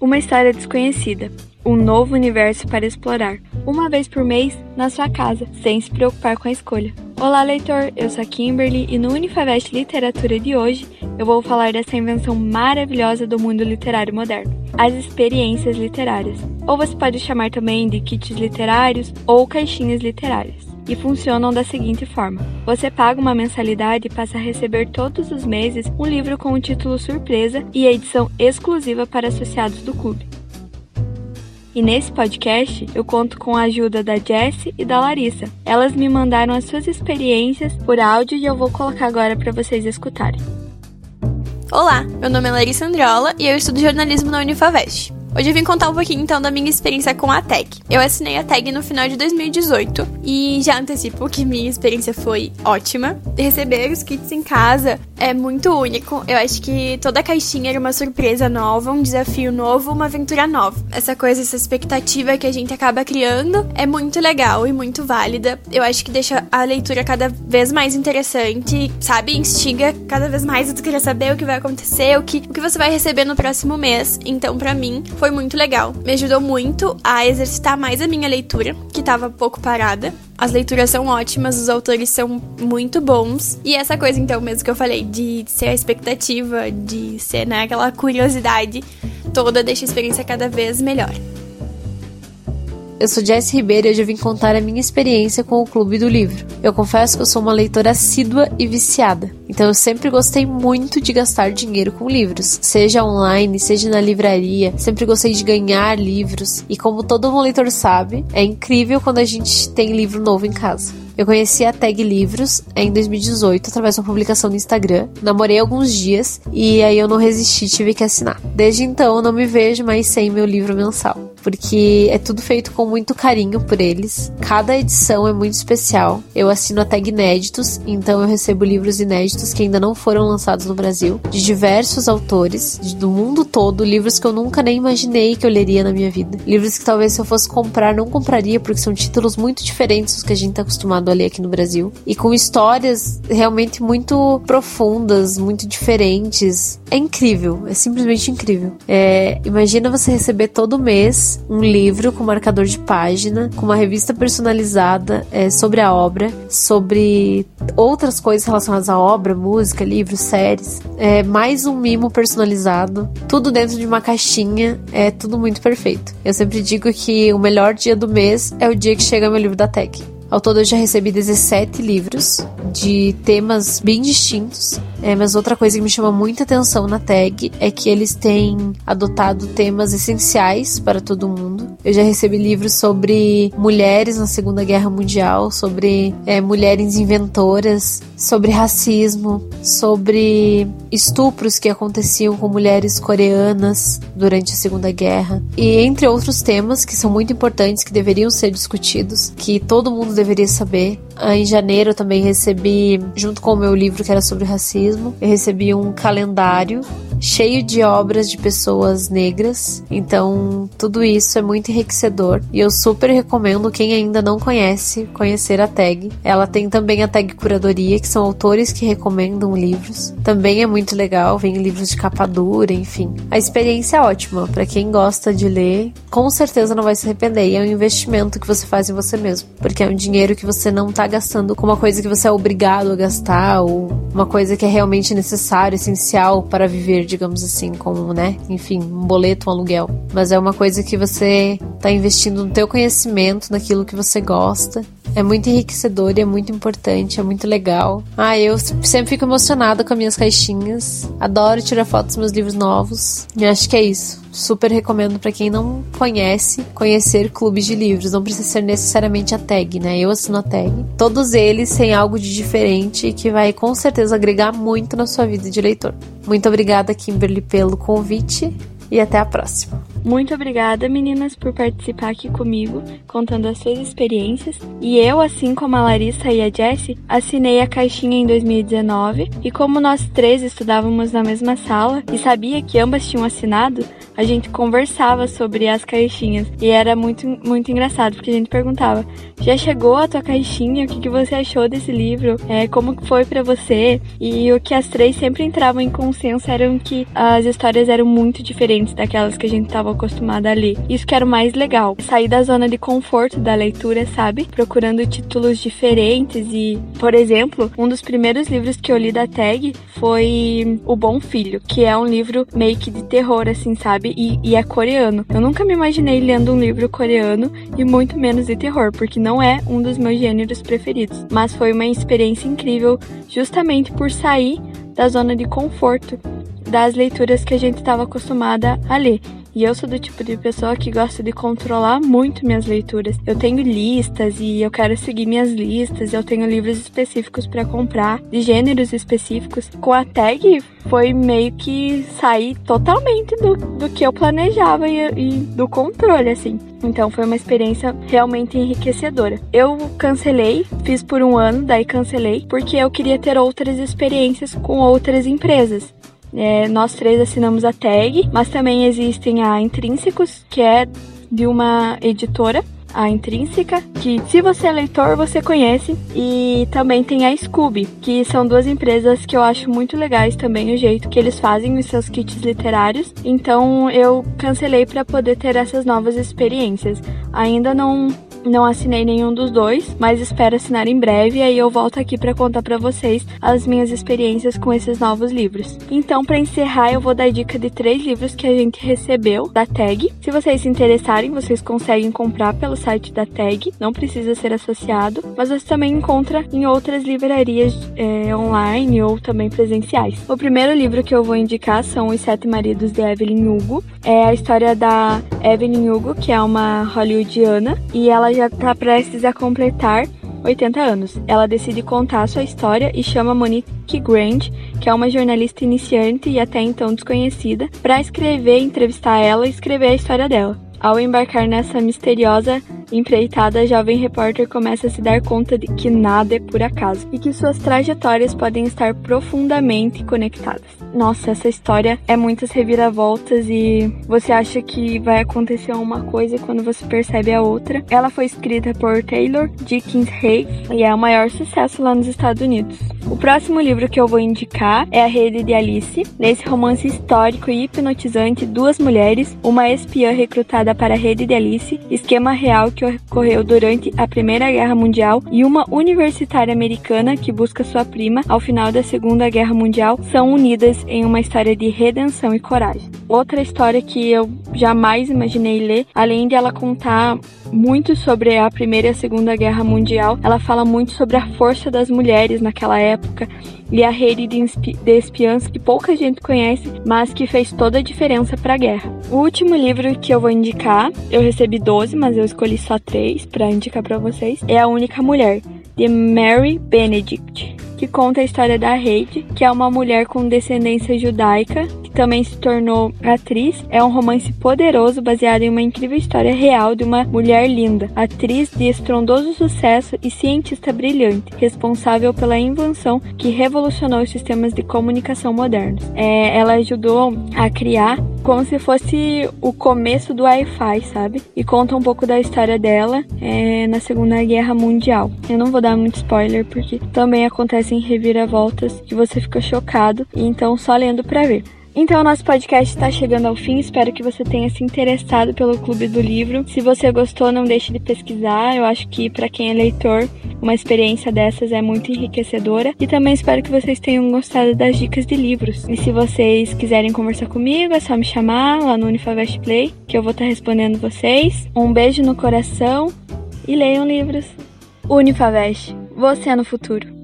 Uma história desconhecida, um novo universo para explorar, uma vez por mês na sua casa, sem se preocupar com a escolha. Olá, leitor! Eu sou a Kimberly e no Unifavest Literatura de hoje eu vou falar dessa invenção maravilhosa do mundo literário moderno, as experiências literárias. Ou você pode chamar também de kits literários ou caixinhas literárias e funcionam da seguinte forma: você paga uma mensalidade e passa a receber todos os meses um livro com o título surpresa e a edição exclusiva para associados do clube. E nesse podcast eu conto com a ajuda da Jessie e da Larissa. Elas me mandaram as suas experiências por áudio e eu vou colocar agora para vocês escutarem. Olá, meu nome é Larissa Andriola e eu estudo jornalismo na Unifavest. Hoje eu vim contar um pouquinho então da minha experiência com a tag. Eu assinei a tag no final de 2018 e já antecipo que minha experiência foi ótima. Receber os kits em casa é muito único. Eu acho que toda caixinha era uma surpresa nova, um desafio novo, uma aventura nova. Essa coisa, essa expectativa que a gente acaba criando é muito legal e muito válida. Eu acho que deixa a leitura cada vez mais interessante, sabe? Instiga cada vez mais tu querer saber o que vai acontecer, o que, o que você vai receber no próximo mês. Então, para mim, foi muito legal. Me ajudou muito a exercitar mais a minha leitura, que tava pouco parada. As leituras são ótimas, os autores são muito bons. E essa coisa, então, mesmo que eu falei, de ser a expectativa, de ser né, aquela curiosidade toda, deixa a experiência cada vez melhor. Eu sou Jess Ribeiro e hoje eu vim contar a minha experiência com o Clube do Livro. Eu confesso que eu sou uma leitora assídua e viciada, então eu sempre gostei muito de gastar dinheiro com livros, seja online, seja na livraria, sempre gostei de ganhar livros, e como todo bom leitor sabe, é incrível quando a gente tem livro novo em casa. Eu conheci a Tag Livros em 2018 através de uma publicação no Instagram. Namorei alguns dias e aí eu não resisti, tive que assinar. Desde então eu não me vejo mais sem meu livro mensal porque é tudo feito com muito carinho por eles. Cada edição é muito especial. Eu assino a tag inéditos, então eu recebo livros inéditos que ainda não foram lançados no Brasil, de diversos autores, do mundo todo, livros que eu nunca nem imaginei que eu leria na minha vida. Livros que talvez se eu fosse comprar não compraria, porque são títulos muito diferentes dos que a gente está acostumado a ler aqui no Brasil e com histórias realmente muito profundas, muito diferentes. É incrível, é simplesmente incrível. É, imagina você receber todo mês um livro com marcador de página, com uma revista personalizada é, sobre a obra, sobre outras coisas relacionadas à obra, música, livros, séries. É, mais um mimo personalizado, tudo dentro de uma caixinha, é tudo muito perfeito. Eu sempre digo que o melhor dia do mês é o dia que chega meu livro da Tech. Ao todo eu já recebi 17 livros de temas bem distintos. É, mas outra coisa que me chama muita atenção na tag é que eles têm adotado temas essenciais para todo mundo. Eu já recebi livros sobre mulheres na Segunda Guerra Mundial, sobre é, mulheres inventoras, sobre racismo, sobre estupros que aconteciam com mulheres coreanas durante a Segunda Guerra e entre outros temas que são muito importantes que deveriam ser discutidos, que todo mundo deveria saber. Ah, em janeiro eu também recebi, junto com o meu livro que era sobre racismo, eu recebi um calendário cheio de obras de pessoas negras. Então, tudo isso é muito enriquecedor e eu super recomendo quem ainda não conhece conhecer a tag. Ela tem também a tag curadoria, que são autores que recomendam livros. Também é muito legal, vem livros de capa dura, enfim. A experiência é ótima para quem gosta de ler, com certeza não vai se arrepender. E é um investimento que você faz em você mesmo, porque é um dinheiro que você não tá gastando com uma coisa que você é obrigado a gastar ou uma coisa que é realmente necessário, essencial para viver digamos assim, como, né? Enfim, um boleto, um aluguel. Mas é uma coisa que você tá investindo no teu conhecimento, naquilo que você gosta. É muito enriquecedor e é muito importante, é muito legal. Ah, eu sempre fico emocionada com as minhas caixinhas. Adoro tirar fotos dos meus livros novos. E acho que é isso. Super recomendo para quem não conhece, conhecer clubes de livros. Não precisa ser necessariamente a tag, né? Eu assino a tag. Todos eles têm algo de diferente que vai com certeza agregar muito na sua vida de leitor. Muito obrigada, Kimberly, pelo convite e até a próxima. Muito obrigada, meninas, por participar aqui comigo, contando as suas experiências. E eu, assim como a Larissa e a Jessie, assinei a caixinha em 2019. E como nós três estudávamos na mesma sala e sabia que ambas tinham assinado, a gente conversava sobre as caixinhas. E era muito, muito engraçado, porque a gente perguntava: já chegou a tua caixinha? O que, que você achou desse livro? É, como foi para você? E o que as três sempre entravam em consenso eram que as histórias eram muito diferentes daquelas que a gente estava acostumada a ler. Isso que era o mais legal. Sair da zona de conforto da leitura, sabe? Procurando títulos diferentes e, por exemplo, um dos primeiros livros que eu li da Tag foi O Bom Filho, que é um livro meio que de terror, assim, sabe? E, e é coreano. Eu nunca me imaginei lendo um livro coreano e muito menos de terror, porque não é um dos meus gêneros preferidos. Mas foi uma experiência incrível justamente por sair da zona de conforto das leituras que a gente estava acostumada a ler. E eu sou do tipo de pessoa que gosta de controlar muito minhas leituras. Eu tenho listas e eu quero seguir minhas listas. Eu tenho livros específicos para comprar, de gêneros específicos. Com a tag foi meio que sair totalmente do, do que eu planejava e, e do controle, assim. Então foi uma experiência realmente enriquecedora. Eu cancelei, fiz por um ano, daí cancelei, porque eu queria ter outras experiências com outras empresas. É, nós três assinamos a tag, mas também existem a Intrínsecos, que é de uma editora a Intrínseca, que se você é leitor, você conhece, e também tem a Scooby, que são duas empresas que eu acho muito legais também o jeito que eles fazem os seus kits literários. Então eu cancelei para poder ter essas novas experiências. Ainda não não assinei nenhum dos dois, mas espero assinar em breve e aí eu volto aqui para contar para vocês as minhas experiências com esses novos livros. Então, para encerrar, eu vou dar dica de três livros que a gente recebeu da Tag. Se vocês se interessarem, vocês conseguem comprar pelo site da Tag, não precisa ser associado, mas você também encontra em outras livrarias é, online ou também presenciais. O primeiro livro que eu vou indicar são Os Sete Maridos de Evelyn Hugo. É a história da Evelyn Hugo, que é uma hollywoodiana, e ela já está prestes a completar 80 anos. Ela decide contar sua história e chama Monique Grant, que é uma jornalista iniciante e até então desconhecida, para escrever, entrevistar ela e escrever a história dela. Ao embarcar nessa misteriosa empreitada, a jovem repórter começa a se dar conta de que nada é por acaso e que suas trajetórias podem estar profundamente conectadas. Nossa, essa história é muitas reviravoltas e você acha que vai acontecer uma coisa quando você percebe a outra. Ela foi escrita por Taylor Dickens Hay e é o maior sucesso lá nos Estados Unidos. O próximo livro que eu vou indicar é A Rede de Alice. Nesse romance histórico e hipnotizante, duas mulheres, uma espiã recrutada para a Rede de Alice, esquema real que ocorreu durante a Primeira Guerra Mundial, e uma universitária americana que busca sua prima ao final da Segunda Guerra Mundial, são unidas em uma história de redenção e coragem. Outra história que eu jamais imaginei ler, além de ela contar muito sobre a Primeira e a Segunda Guerra Mundial, ela fala muito sobre a força das mulheres naquela época e a rede de, de espiãs que pouca gente conhece, mas que fez toda a diferença para a guerra. O último livro que eu vou indicar, eu recebi 12, mas eu escolhi só 3 para indicar para vocês, é A Única Mulher, de Mary Benedict que conta a história da Heidi, que é uma mulher com descendência judaica, também se tornou atriz. É um romance poderoso baseado em uma incrível história real de uma mulher linda, atriz de estrondoso sucesso e cientista brilhante, responsável pela invenção que revolucionou os sistemas de comunicação modernos. É, ela ajudou a criar como se fosse o começo do Wi-Fi, sabe? E conta um pouco da história dela é, na Segunda Guerra Mundial. Eu não vou dar muito spoiler porque também acontecem reviravoltas que você fica chocado, então só lendo para ver. Então, nosso podcast está chegando ao fim. Espero que você tenha se interessado pelo Clube do Livro. Se você gostou, não deixe de pesquisar. Eu acho que, para quem é leitor, uma experiência dessas é muito enriquecedora. E também espero que vocês tenham gostado das dicas de livros. E se vocês quiserem conversar comigo, é só me chamar lá no Unifavest Play, que eu vou estar respondendo vocês. Um beijo no coração e leiam livros. Unifavest, você é no futuro.